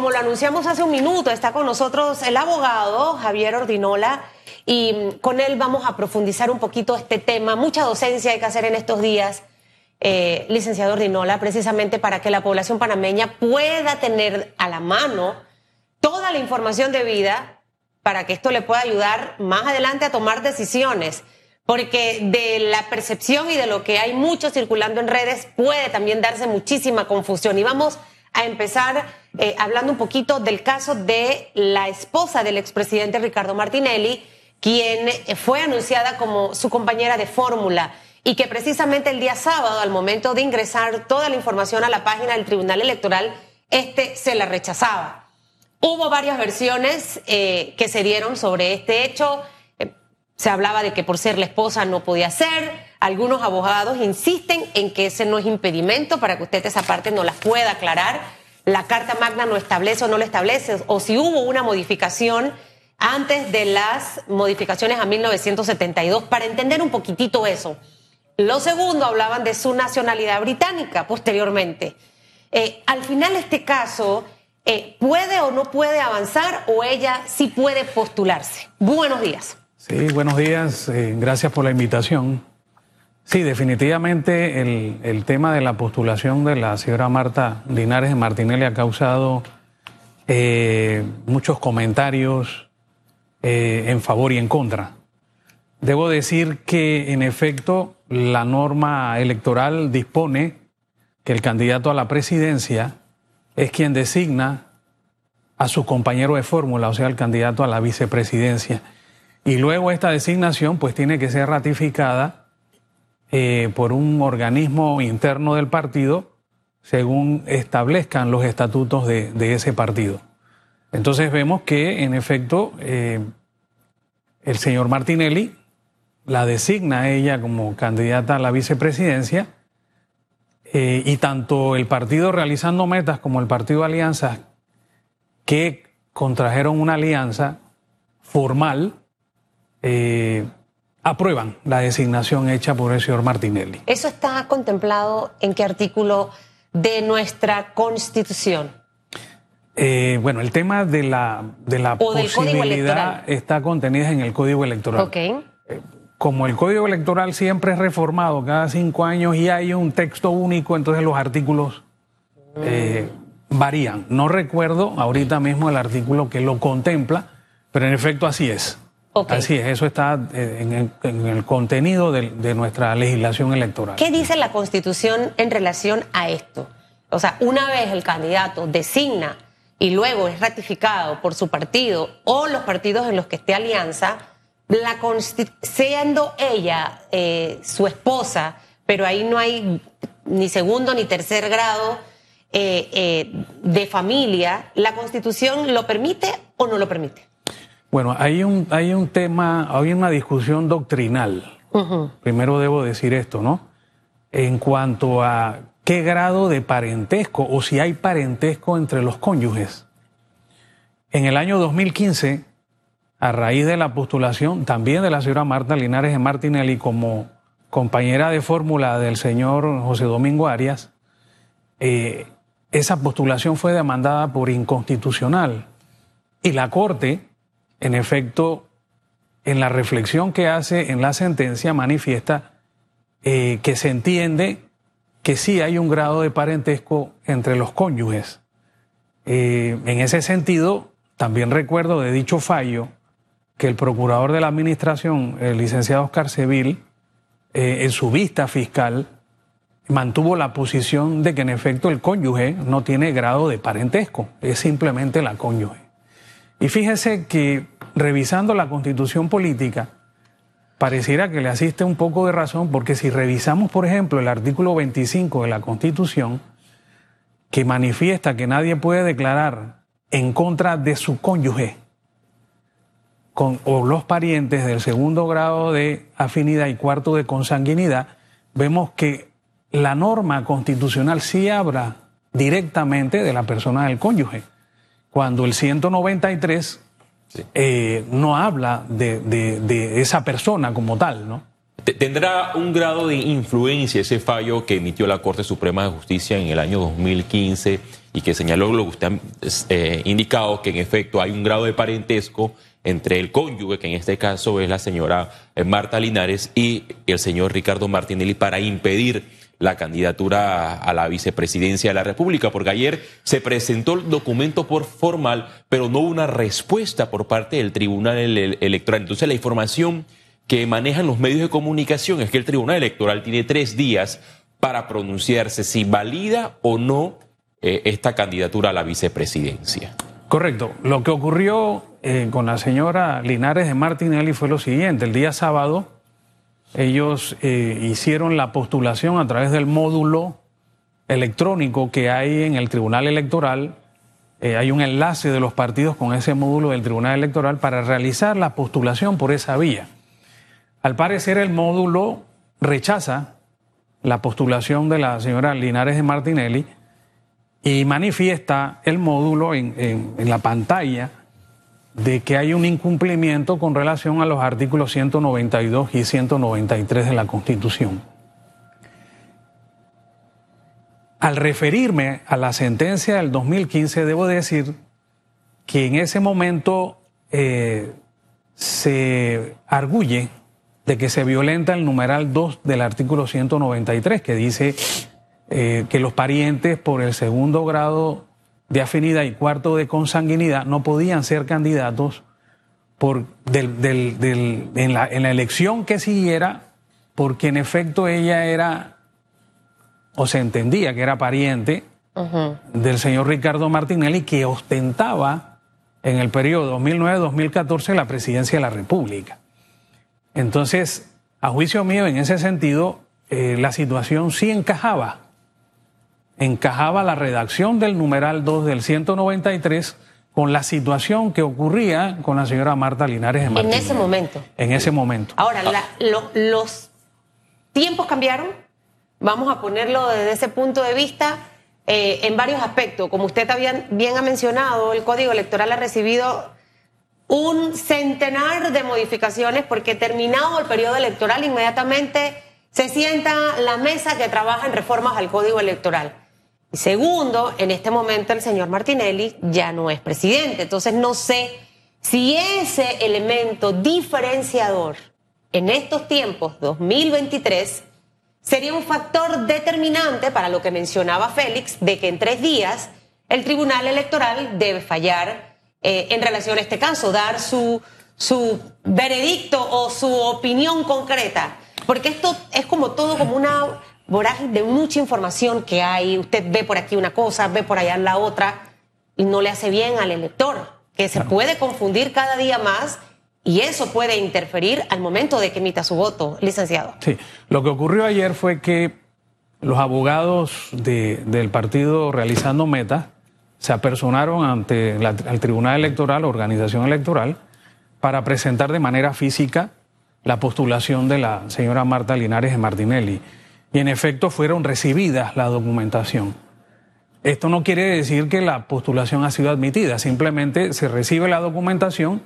como lo anunciamos hace un minuto, está con nosotros el abogado Javier Ordinola y con él vamos a profundizar un poquito este tema. Mucha docencia hay que hacer en estos días, eh, licenciado Ordinola, precisamente para que la población panameña pueda tener a la mano toda la información debida para que esto le pueda ayudar más adelante a tomar decisiones. Porque de la percepción y de lo que hay mucho circulando en redes puede también darse muchísima confusión. Y vamos a empezar eh, hablando un poquito del caso de la esposa del expresidente Ricardo Martinelli, quien fue anunciada como su compañera de fórmula y que precisamente el día sábado, al momento de ingresar toda la información a la página del Tribunal Electoral, este se la rechazaba. Hubo varias versiones eh, que se dieron sobre este hecho. Eh, se hablaba de que por ser la esposa no podía ser. Algunos abogados insisten en que ese no es impedimento para que usted esa parte no la pueda aclarar. La Carta Magna no establece o no lo establece, o si hubo una modificación antes de las modificaciones a 1972, para entender un poquitito eso. Lo segundo, hablaban de su nacionalidad británica posteriormente. Eh, al final, este caso eh, puede o no puede avanzar o ella sí puede postularse. Buenos días. Sí, buenos días. Eh, gracias por la invitación. Sí, definitivamente el, tema de la postulación de la señora Marta Linares de Martinelli ha causado eh, muchos comentarios en favor y en contra. Debo decir que, en efecto, la norma electoral dispone que el candidato a la presidencia es quien designa a su compañero de fórmula, o sea, el candidato a la vicepresidencia. Y luego esta designación pues tiene que ser ratificada eh, por un organismo interno del partido según establezcan los estatutos de, ese partido. Entonces vemos que en efecto eh, el señor Martinelli la designa a ella como candidata a la vicepresidencia eh, y tanto el partido realizando metas como el partido Alianza que contrajeron una alianza formal aprueban la designación hecha por el señor Martinelli. ¿Eso está contemplado en qué artículo de nuestra Constitución? Eh, bueno, el tema de la, de la posibilidad está contenida en el Código Electoral. Okay como el código electoral siempre es reformado cada cinco años y hay un texto único, entonces los artículos eh, varían. No recuerdo ahorita mismo el artículo que lo contempla, pero en efecto así es. Así es, eso está eh, en el, contenido de, de, nuestra legislación electoral. ¿Qué dice la Constitución en relación a esto? O sea, una vez el candidato designa y luego es ratificado por su partido o los partidos en los que esté alianza, la siendo ella eh, su esposa, pero ahí no hay ni segundo ni tercer grado eh, eh, de familia, ¿la constitución lo permite o no lo permite? Bueno, hay un, hay un tema, hay una discusión doctrinal. Primero debo decir esto, ¿no? En cuanto a qué grado de parentesco o si hay parentesco entre los cónyuges. En el año 2015, a raíz de la postulación también de la señora Marta Linares de Martinelli como compañera de fórmula del señor José Domingo Arias, eh, esa postulación fue demandada por inconstitucional. Y la Corte, en efecto, en la reflexión que hace en la sentencia, manifiesta eh, que se entiende que sí hay un grado de parentesco entre los cónyuges. Eh, en ese sentido, también recuerdo de dicho fallo que el procurador de la administración, el licenciado Oscar Seville, eh, en su vista fiscal, mantuvo la posición de que en efecto el cónyuge no tiene grado de parentesco, es simplemente la cónyuge. Y fíjese que revisando la constitución política, pareciera que le asiste un poco de razón, porque si revisamos, por ejemplo, el artículo 25 de la constitución, que manifiesta que nadie puede declarar en contra de su cónyuge, o los parientes del segundo grado de afinidad y cuarto de consanguinidad, vemos que la norma constitucional sí habla directamente de la persona del cónyuge, cuando el 193 eh, no habla de, de, esa persona como tal, ¿no? ¿Tendrá un grado de influencia ese fallo que emitió la Corte Suprema de Justicia en el año 2015 y que señaló lo que usted ha eh, indicado, que en efecto hay un grado de parentesco entre el cónyuge, que en este caso es la señora eh, Marta Linares, y el señor Ricardo Martinelli para impedir la candidatura a la vicepresidencia de la República, porque ayer se presentó el documento por formal, pero no hubo una respuesta por parte del Tribunal Electoral. Entonces la información que manejan los medios de comunicación es que el Tribunal Electoral tiene tres días para pronunciarse si valida o no eh, esta candidatura a la vicepresidencia. Correcto. Lo que ocurrió eh, con la señora Linares de Martinelli fue lo siguiente. El día sábado ellos eh, hicieron la postulación a través del módulo electrónico que hay en el Tribunal Electoral. Eh, hay un enlace de los partidos con ese módulo del Tribunal Electoral para realizar la postulación por esa vía. Al parecer el módulo rechaza la postulación de la señora Linares de Martinelli y manifiesta el módulo en la pantalla de que hay un incumplimiento con relación a los artículos 192 y 193 de la Constitución. Al referirme a la sentencia del 2015, debo decir que en ese momento eh, se arguye de que se violenta el numeral 2 del artículo 193, que dice eh, que los parientes por el segundo grado de afinidad y cuarto de consanguinidad no podían ser candidatos por en, la, elección que siguiera, porque en efecto ella era, o se entendía que era pariente del señor Ricardo Martinelli, que ostentaba en el periodo 2009-2014 la presidencia de la República. Entonces, a juicio mío, en ese sentido, eh, la situación sí encajaba encajaba la redacción del numeral 2 del 193 con la situación que ocurría con la señora Marta Linares de En ese momento. En ese momento. Ahora, los tiempos cambiaron. Vamos a ponerlo desde ese punto de vista eh, en varios aspectos. Como usted bien ha mencionado, el Código Electoral ha recibido un centenar de modificaciones porque terminado el periodo electoral inmediatamente se sienta la mesa que trabaja en reformas al Código Electoral. Y segundo, en este momento el señor Martinelli ya no es presidente. Entonces no sé si ese elemento diferenciador en estos tiempos, 2023, sería un factor determinante para lo que mencionaba Félix, de que en tres días el Tribunal Electoral debe fallar eh, en relación a este caso, dar su, su veredicto o su opinión concreta. Porque esto es como todo como una vorágine de mucha información que hay. Usted ve por aquí una cosa, ve por allá la otra y no le hace bien al elector, que se puede confundir cada día más y eso puede interferir al momento de que emita su voto, licenciado. Sí, lo que ocurrió ayer fue que los abogados del partido realizando meta se apersonaron ante el Tribunal Electoral, organización electoral, para presentar de manera física la postulación de la señora Marta Linares de Martinelli y en efecto fueron recibidas la documentación. Esto no quiere decir que la postulación ha sido admitida, simplemente se recibe la documentación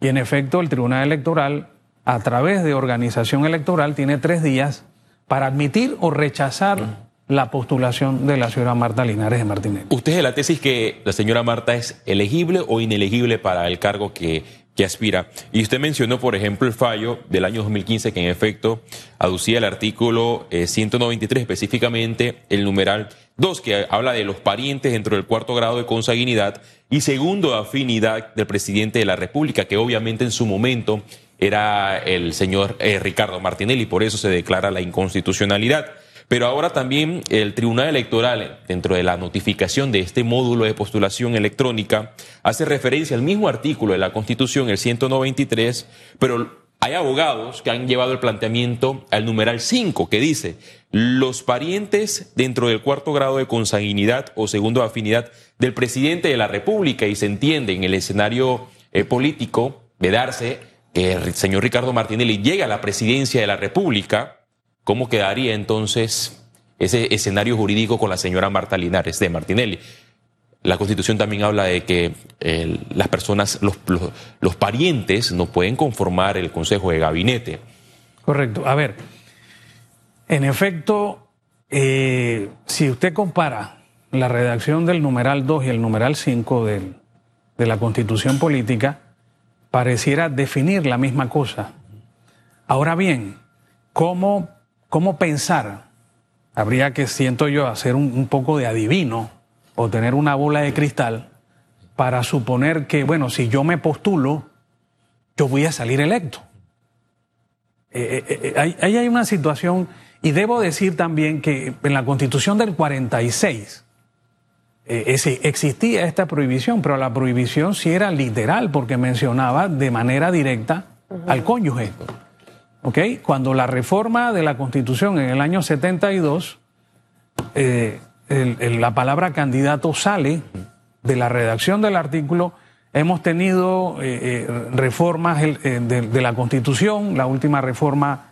y en efecto el Tribunal Electoral, a través de organización electoral, tiene tres días para admitir o rechazar la postulación de la señora Marta Linares de Martínez. ¿Usted es de la tesis que la señora Marta es elegible o inelegible para el cargo que que aspira. Y usted mencionó, por ejemplo, el fallo del año 2015 que en efecto aducía el artículo 193, eh, específicamente el numeral 2, que habla de los parientes dentro del cuarto grado de consanguinidad y segundo afinidad del presidente de la República, que obviamente en su momento era el señor eh, Ricardo Martinelli, por eso se declara la inconstitucionalidad. Pero ahora también el Tribunal Electoral, dentro de la notificación de este módulo de postulación electrónica, hace referencia al mismo artículo de la Constitución, el 193, pero hay abogados que han llevado el planteamiento al numeral 5, que dice, los parientes dentro del cuarto grado de consanguinidad o segundo afinidad del presidente de la República, y se entiende en el escenario eh, político de darse que el señor Ricardo Martinelli llega a la presidencia de la República, ¿Cómo quedaría entonces ese escenario jurídico con la señora Marta Linares de Martinelli? La Constitución también habla de que las personas, los, parientes no pueden conformar el Consejo de Gabinete. Correcto. A ver, en efecto, eh, si usted compara la redacción del numeral 2 y el numeral 5 del- de la constitución política pareciera definir la misma cosa. Ahora bien, ¿cómo, cómo pensar? Habría que, siento yo, hacer un, un poco de adivino o tener una bola de cristal para suponer que, bueno, si yo me postulo, yo voy a salir electo. Eh, eh, eh, ahí hay una situación, y debo decir también que en la constitución del 46 eh, ese- existía esta prohibición, pero la prohibición sí era literal porque mencionaba de manera directa al cónyuge. ¿Ok? Cuando la reforma de la constitución en el año 72, eh, el- la palabra candidato sale de la redacción del artículo. Hemos tenido eh, eh, reformas el- eh, de, de la Constitución, la última reforma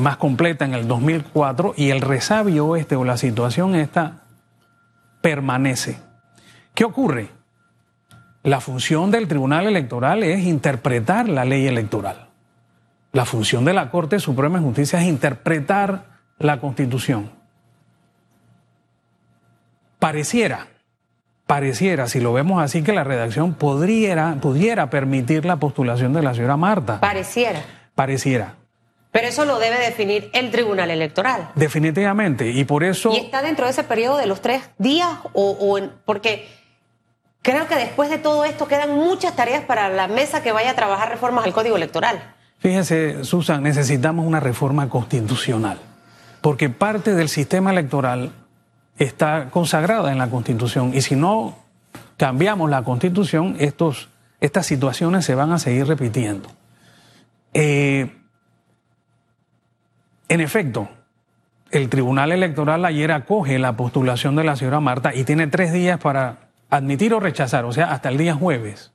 más completa en el 2004, y el resabio este o la situación esta permanece. ¿Qué ocurre? La función del Tribunal Electoral es interpretar la ley electoral. La función de la Corte Suprema de Justicia es interpretar la Constitución. Pareciera, pareciera, si lo vemos así, que la redacción pudiera permitir la postulación de la señora Marta. Pareciera. Pareciera, Pero eso lo debe definir el Tribunal Electoral. definitivamente. Y por eso... ¿Y está dentro de ese periodo de los tres días? O, o en- porque creo que después de todo esto quedan muchas tareas para la mesa que vaya a trabajar reformas al Código Electoral. Fíjese, Susan, necesitamos una reforma constitucional, porque parte del sistema electoral está consagrada en la Constitución y si no cambiamos la Constitución, estos, estas situaciones se van a seguir repitiendo. Eh, en efecto, el Tribunal Electoral ayer acoge la postulación de la señora Marta y tiene tres días para admitir o rechazar, o sea, hasta el día jueves.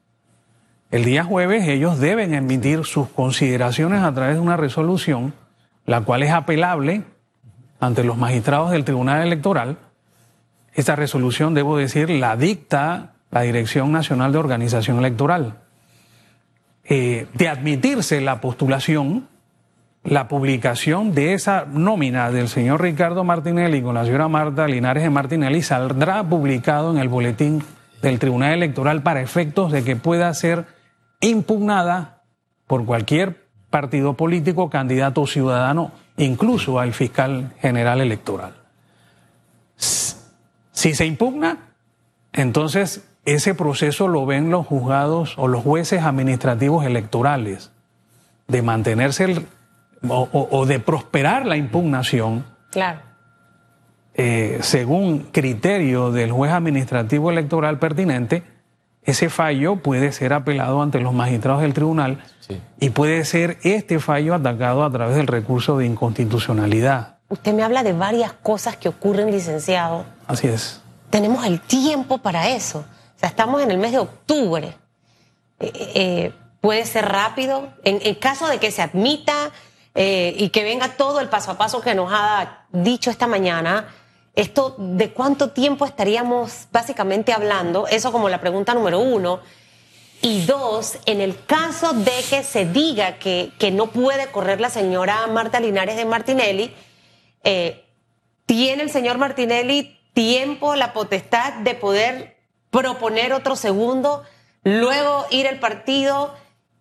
El día jueves ellos deben emitir sus consideraciones a través de una resolución, la cual es apelable ante los magistrados del Tribunal Electoral. Esta resolución, debo decir, la dicta la Dirección Nacional de Organización Electoral. Eh, de admitirse la postulación, la publicación de esa nómina del señor Ricardo Martinelli con la señora Marta Linares de Martinelli saldrá publicado en el boletín del Tribunal Electoral para efectos de que pueda ser impugnada por cualquier partido político, candidato o ciudadano, incluso al fiscal general electoral. Si se impugna, entonces ese proceso lo ven los juzgados o los jueces administrativos electorales de mantenerse el- o, o- o de prosperar la impugnación Claro. eh, según criterio del juez administrativo electoral pertinente, ese fallo puede ser apelado ante los magistrados del tribunal Sí. y puede ser este fallo atacado a través del recurso de inconstitucionalidad. Usted me habla de varias cosas que ocurren, licenciado. Así es. Tenemos el tiempo para eso. O sea, estamos en el mes de octubre. Eh, eh, puede ser rápido. En, en caso de que se admita eh, y que venga todo el paso a paso que nos ha dicho esta mañana, esto de cuánto tiempo estaríamos básicamente hablando, eso como la pregunta número uno. Y dos, en el caso de que se diga que, que no puede correr la señora Marta Linares de Martinelli, eh, ¿tiene el señor Martinelli tiempo, la potestad de poder proponer otro segundo, luego ir al partido?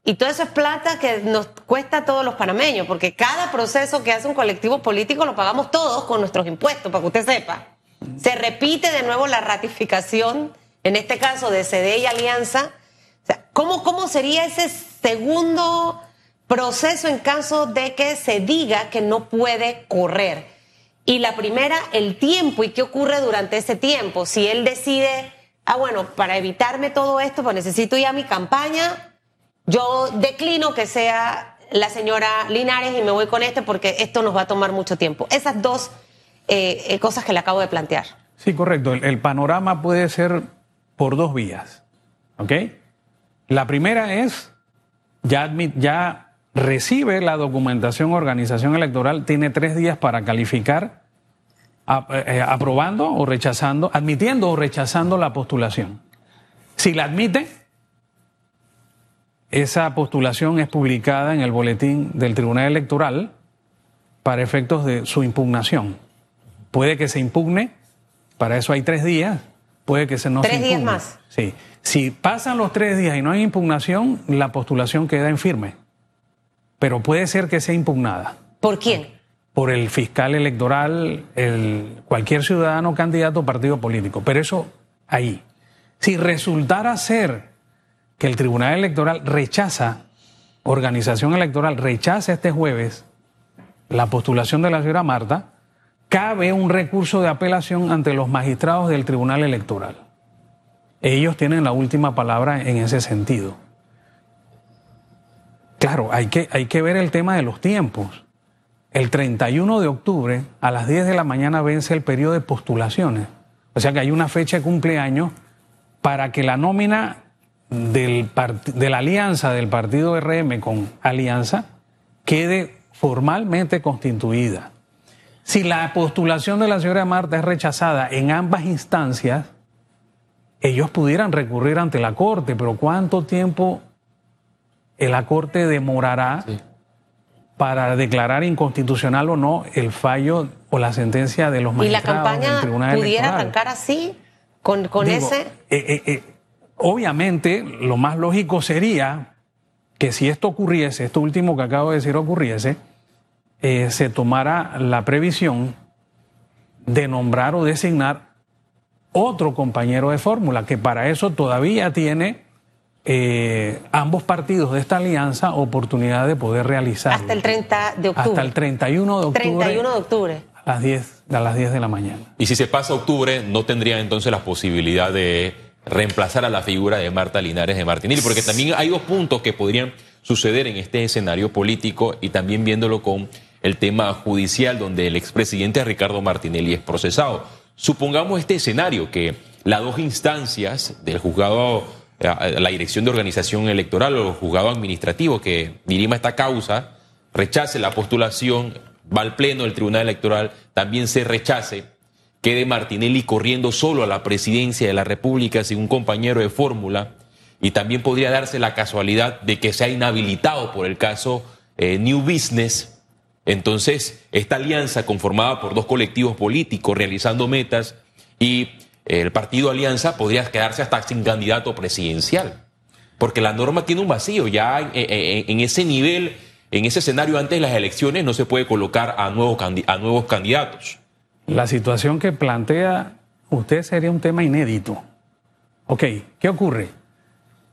Y todo eso es plata que nos cuesta a todos los panameños, porque cada proceso que hace un colectivo político lo pagamos todos con nuestros impuestos, para que usted sepa. Se repite de nuevo la ratificación, en este caso de CD y Alianza. ¿cómo, ¿Cómo sería ese segundo proceso en caso de que se diga que no puede correr? Y la primera, el tiempo y qué ocurre durante ese tiempo. Si él decide, ah, bueno, para evitarme todo esto, pues necesito ya mi campaña, yo declino que sea la señora Linares y me voy con este porque esto nos va a tomar mucho tiempo. Esas dos eh, eh, cosas que le acabo de plantear. Sí, correcto. El, panorama puede ser por dos vías. ¿Ok? La primera es, ya, admi- ya recibe la documentación organización electoral, tiene tres días para calificar, eh, aprobando o rechazando, admitiendo o rechazando la postulación. Si la admite, esa postulación es publicada en el boletín del Tribunal Electoral para efectos de su impugnación. Puede que se impugne Para eso hay tres días. Puede que se no ¿Tres se días impugne. más? Sí. Si pasan los tres días y no hay impugnación, la postulación queda en firme. Pero puede ser que sea impugnada ¿Por quién? por el fiscal electoral, el, cualquier ciudadano candidato o partido político. Pero eso ahí. Si resultara ser que el Tribunal Electoral rechaza, organización electoral rechaza este jueves la postulación de la señora Marta, cabe un recurso de apelación ante los magistrados del Tribunal Electoral. Ellos tienen la última palabra en ese sentido. Claro, hay que, hay que ver el tema de los tiempos. El 31 de octubre a las 10 de la mañana vence el periodo de postulaciones. O sea que hay una fecha de cumpleaños para que la nómina del de la alianza del partido RM con Alianza quede formalmente constituida. Si la postulación de la señora Marta es rechazada en ambas instancias, ellos pudieran recurrir ante la Corte, pero ¿cuánto tiempo la Corte demorará para declarar inconstitucional o no el fallo o la sentencia de los ¿Y la magistrados del campaña Tribunal pudiera Electoral? arrancar así? ¿Con, con Digo, ese? eh, eh, eh, obviamente, lo más lógico sería que si esto ocurriese, esto último que acabo de decir ocurriese, eh, se tomara la previsión de nombrar o designar otro compañero de fórmula, que para eso todavía tiene eh, ambos partidos de esta alianza oportunidad de poder realizar. Hasta el 30 de octubre. Hasta el 31 de octubre. 31 de octubre. A las 10, a las 10 de la mañana. Y si se pasa octubre, no tendría entonces la posibilidad de reemplazar a la figura de Marta Linares de Martinelli, porque también hay dos puntos que podrían suceder en este escenario político y también viéndolo con el tema judicial donde el expresidente Ricardo Martinelli es procesado. Supongamos este escenario que las dos instancias del juzgado, eh, la dirección de organización electoral o el juzgado administrativo que dirima esta causa, rechace la postulación, va al pleno del Tribunal Electoral, también se rechace, quede Martinelli corriendo solo a la presidencia de la República sin un compañero de fórmula, y también podría darse la casualidad de que sea inhabilitado por el caso eh, New Business. Entonces, esta alianza conformada por dos colectivos políticos realizando metas y eh, el partido Alianza podría quedarse hasta sin candidato presidencial. Porque la norma tiene un vacío. Ya eh, eh, en ese nivel, en ese escenario antes de las elecciones, no se puede colocar a a nuevos candidatos. La situación que plantea usted sería un tema inédito. Ok, ¿qué ocurre?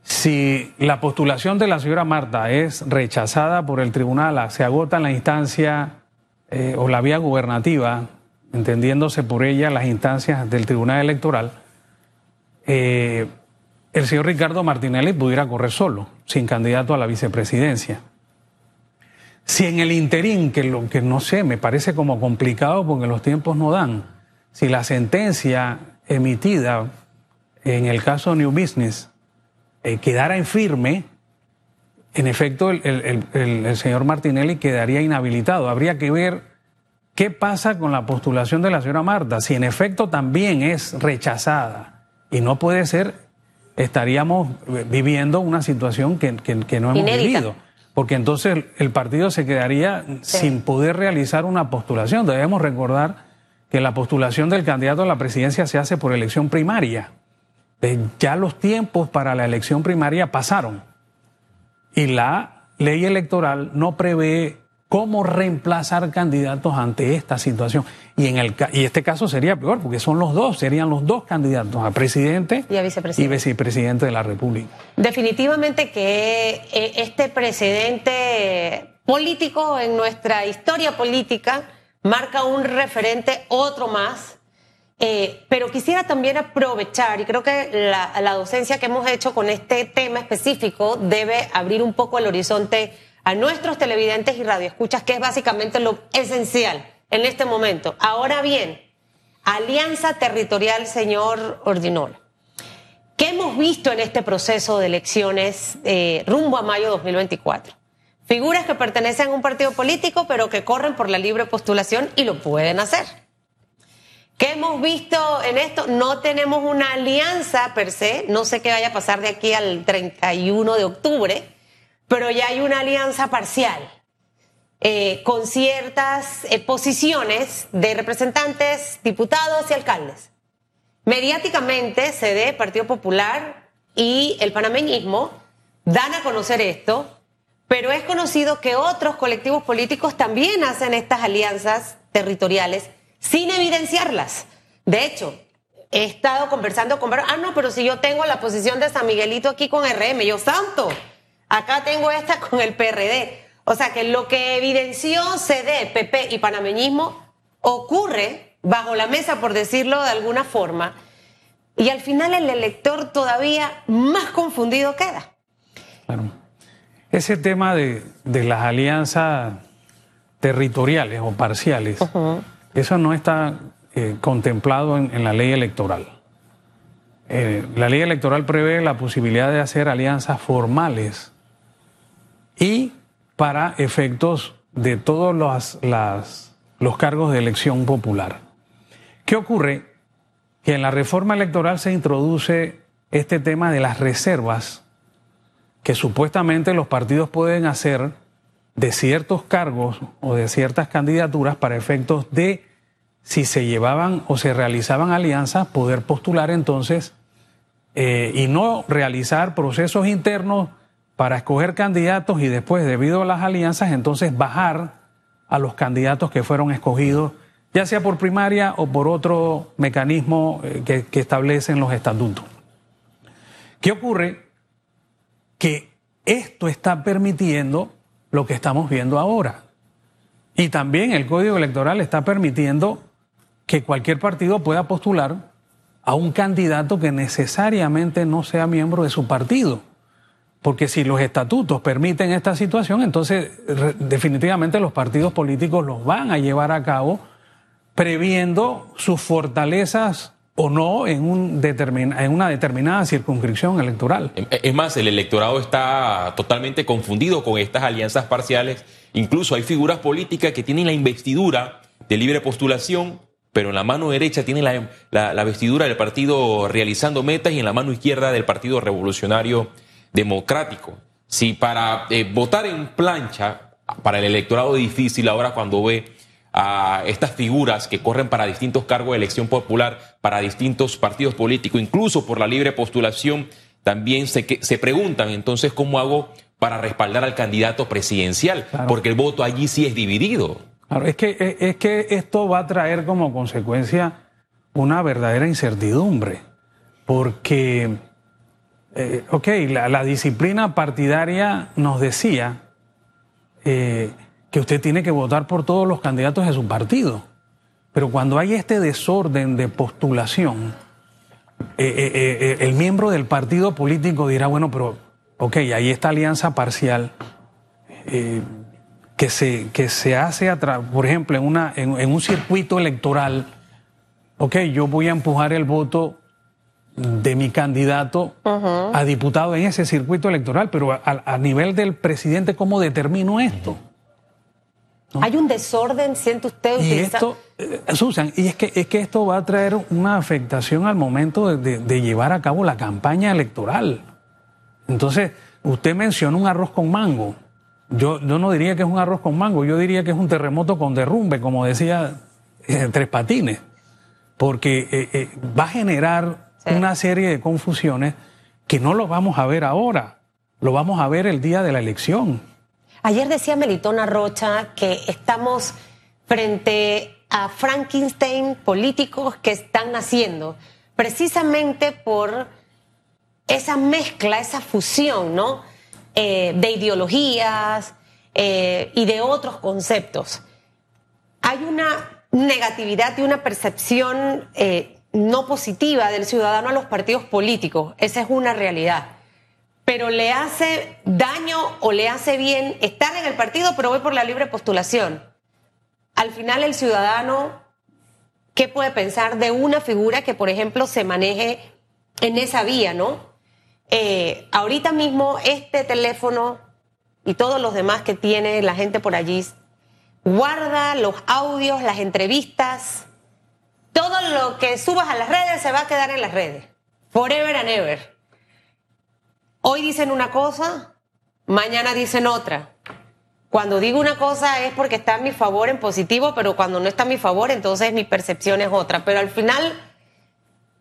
Si la postulación de la señora Marta es rechazada por el tribunal, se agota la instancia eh, o la vía gubernativa, entendiéndose por ella las instancias del tribunal electoral, eh, el señor Ricardo Martinelli pudiera correr solo, sin candidato a la vicepresidencia. Si en el interín, que, lo, que no sé, me parece como complicado porque los tiempos no dan, si la sentencia emitida en el caso New Business eh, quedara en firme, en efecto el, el- el- el señor Martinelli quedaría inhabilitado. Habría que ver qué pasa con la postulación de la señora Marta. Si en efecto también es rechazada y no puede ser, estaríamos eh, viviendo una situación que, que- que no hemos Inédita. vivido. Porque entonces el, partido se quedaría sin poder realizar una postulación. Debemos recordar que la postulación del candidato a la presidencia se hace por elección primaria. Eh, ya los tiempos para la elección primaria pasaron. Y la ley electoral no prevé cómo reemplazar candidatos ante esta situación. Y en el y este caso sería peor, porque son los dos, serían los dos candidatos, a presidente Y a vicepresidente. vicepresidente de la República. Definitivamente que eh, este precedente político en nuestra historia política marca un referente, otro más. Eh, pero quisiera también aprovechar, y creo que la, la docencia que hemos hecho con este tema específico debe abrir un poco el horizonte a nuestros televidentes y radioescuchas, que es básicamente lo esencial en este momento. Ahora bien, Alianza Territorial, señor Ordinola. ¿Qué hemos visto en este proceso de elecciones eh, rumbo a mayo 2024? Figuras que pertenecen a un partido político, pero que corren por la libre postulación y lo pueden hacer. ¿Qué hemos visto en esto? No tenemos una alianza per se, no sé qué vaya a pasar de aquí al 31 de octubre, pero ya hay una alianza parcial eh, con ciertas eh, posiciones de representantes, diputados y alcaldes. Mediáticamente, CD, Partido Popular y el panameñismo dan a conocer esto, pero es conocido que otros colectivos políticos también hacen estas alianzas territoriales sin evidenciarlas. De hecho, he estado conversando con... Ah, no, pero si yo tengo la posición de San Miguelito aquí con RM, yo santo, acá tengo esta con el PRD. O sea que lo que evidenció CD, PP y panameñismo ocurre bajo la mesa, por decirlo de alguna forma, y al final el elector todavía más confundido queda. Claro. Ese tema de, las alianzas territoriales o parciales, eso no está eh, contemplado en, la ley electoral. Eh, la ley electoral prevé la posibilidad de hacer alianzas formales y para efectos de todos los, los cargos de elección popular. ¿Qué ocurre? Que en la reforma electoral se introduce este tema de las reservas que supuestamente los partidos pueden hacer de ciertos cargos o de ciertas candidaturas para efectos de si se llevaban o se realizaban alianzas, poder postular entonces eh, y no realizar procesos internos para escoger candidatos y después, debido a las alianzas, entonces bajar a los candidatos que fueron escogidos, ya sea por primaria o por otro mecanismo eh, que, que establecen los estatutos. ¿Qué ocurre? Que esto está permitiendo lo que estamos viendo ahora. Y también el Código Electoral está permitiendo que cualquier partido pueda postular a un candidato que necesariamente no sea miembro de su partido. Porque si los estatutos permiten esta situación, entonces definitivamente los partidos políticos los van a llevar a cabo previendo sus fortalezas o no en, un en una determinada circunscripción electoral. Es más, el electorado está totalmente confundido con estas alianzas parciales. Incluso hay figuras políticas que tienen la investidura de libre postulación pero en la mano derecha tiene la, vestidura del partido realizando metas y en la mano izquierda del Partido Revolucionario Democrático. Si para eh, votar en plancha, para el electorado difícil ahora cuando ve a estas figuras que corren para distintos cargos de elección popular, para distintos partidos políticos, incluso por la libre postulación, también se, se preguntan entonces cómo hago para respaldar al candidato presidencial, porque el voto allí sí es dividido. Claro, es que, es que esto va a traer como consecuencia una verdadera incertidumbre, porque, eh, ok, la, disciplina partidaria nos decía eh, que usted tiene que votar por todos los candidatos de su partido, pero cuando hay este desorden de postulación, eh, el miembro del partido político dirá, bueno, pero, ok, hay esta alianza parcial que se, que se hace, por ejemplo, en, una, en, un circuito electoral, ok, yo voy a empujar el voto de mi candidato a diputado en ese circuito electoral, pero a, nivel del presidente, ¿cómo determino esto? Hay un desorden, siente usted. Y esto, eh, Susan, y es que, es que esto va a traer una afectación al momento de, de llevar a cabo la campaña electoral. Entonces, usted menciona un arroz con mango. Yo, yo no diría que es un arroz con mango, yo diría que es un terremoto con derrumbe, como decía eh, Tres Patines, porque eh, eh, va a generar una serie de confusiones que no lo vamos a ver ahora, lo vamos a ver el día de la elección. Ayer decía Melitona Rocha que estamos frente a Frankenstein políticos que están naciendo, precisamente por esa mezcla, esa fusión, ¿no? Eh, de ideologías eh, y de otros conceptos. Hay una negatividad y una percepción eh, no positiva del ciudadano a los partidos políticos. Esa es una realidad. Pero le hace daño o le hace bien estar en el partido, pero voy por la libre postulación. Al final el ciudadano, ¿qué puede pensar de una figura que, por ejemplo, se maneje en esa vía, ¿no? Eh, ahorita mismo este teléfono y todos los demás que tiene la gente por allí, guarda los audios, las entrevistas, todo lo que subas a las redes se va a quedar en las redes, forever and ever. Hoy dicen una cosa, mañana dicen otra. Cuando digo una cosa es porque está a mi favor en positivo, pero cuando no está a mi favor, entonces mi percepción es otra. Pero al final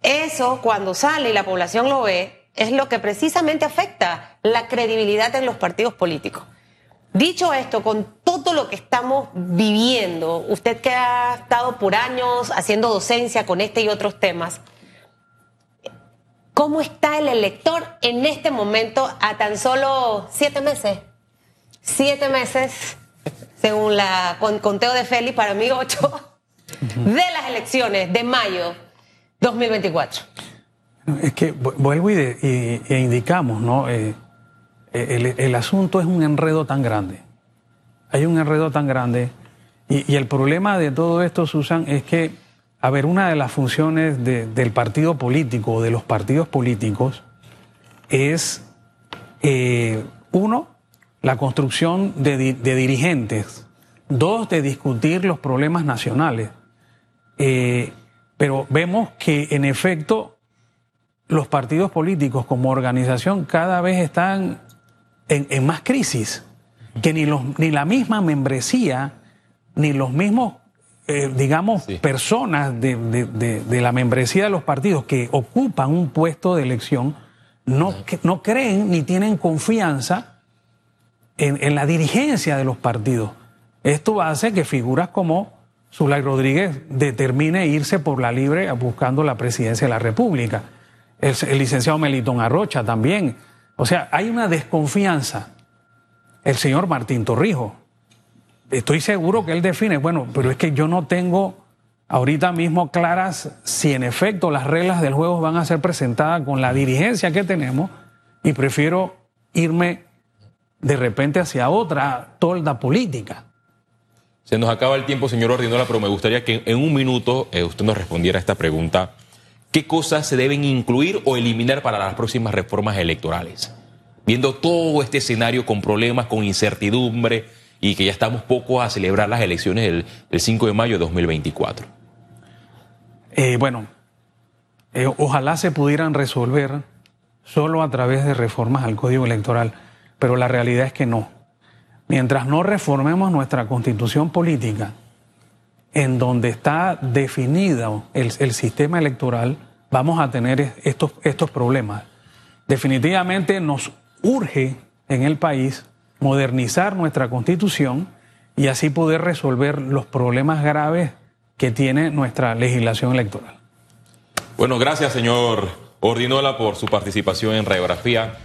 eso cuando sale y la población lo ve, es lo que precisamente afecta la credibilidad en los partidos políticos. Dicho esto, con todo lo que estamos viviendo, usted que ha estado por años haciendo docencia con este y otros temas, ¿cómo está el elector en este momento a tan solo siete meses? Siete meses, según la conteo de Félix, para mí ocho, de las elecciones de mayo 2024. Es que vuelvo y, e indicamos, ¿no? Eh, el, asunto es un enredo tan grande. Hay un enredo tan grande. Y, el problema de todo esto, Susan, es que, a ver, una de las funciones del partido político o de los partidos políticos es, eh, uno, la construcción de, dirigentes. Dos, de discutir los problemas nacionales. Eh, pero vemos que, en efecto, los partidos políticos como organización cada vez están en, más crisis, que ni, los, ni la misma membresía, ni los mismos, eh, digamos, personas de, de, la membresía de los partidos que ocupan un puesto de elección, no, no creen ni tienen confianza en, en, la dirigencia de los partidos. Esto hace que figuras como Zulay Rodríguez determine irse por la libre buscando la presidencia de la República. El, el licenciado Melitón Arrocha también o sea, hay una desconfianza. El señor Martín Torrijos, estoy seguro que él define, bueno, pero es que yo no tengo ahorita mismo claras si en efecto las reglas del juego van a ser presentadas con la dirigencia que tenemos y prefiero irme de repente hacia otra tolda política. Se nos acaba el tiempo, señor Ordinola, pero me gustaría que en un minuto eh, usted nos respondiera a esta pregunta qué cosas se deben incluir o eliminar para las próximas reformas electorales. Viendo todo este escenario con problemas, con incertidumbre y que ya estamos poco a celebrar las elecciones del, 5 de mayo de 2024. Eh, bueno, eh, ojalá se pudieran resolver solo a través de reformas al Código Electoral, pero la realidad es que no. Mientras no reformemos nuestra constitución política, en donde está definido el, el sistema electoral, vamos a tener estos, estos problemas. Definitivamente nos urge en el país modernizar nuestra constitución y así poder resolver los problemas graves que tiene nuestra legislación electoral. Bueno, gracias señor Ordinola por su participación en Radiografía.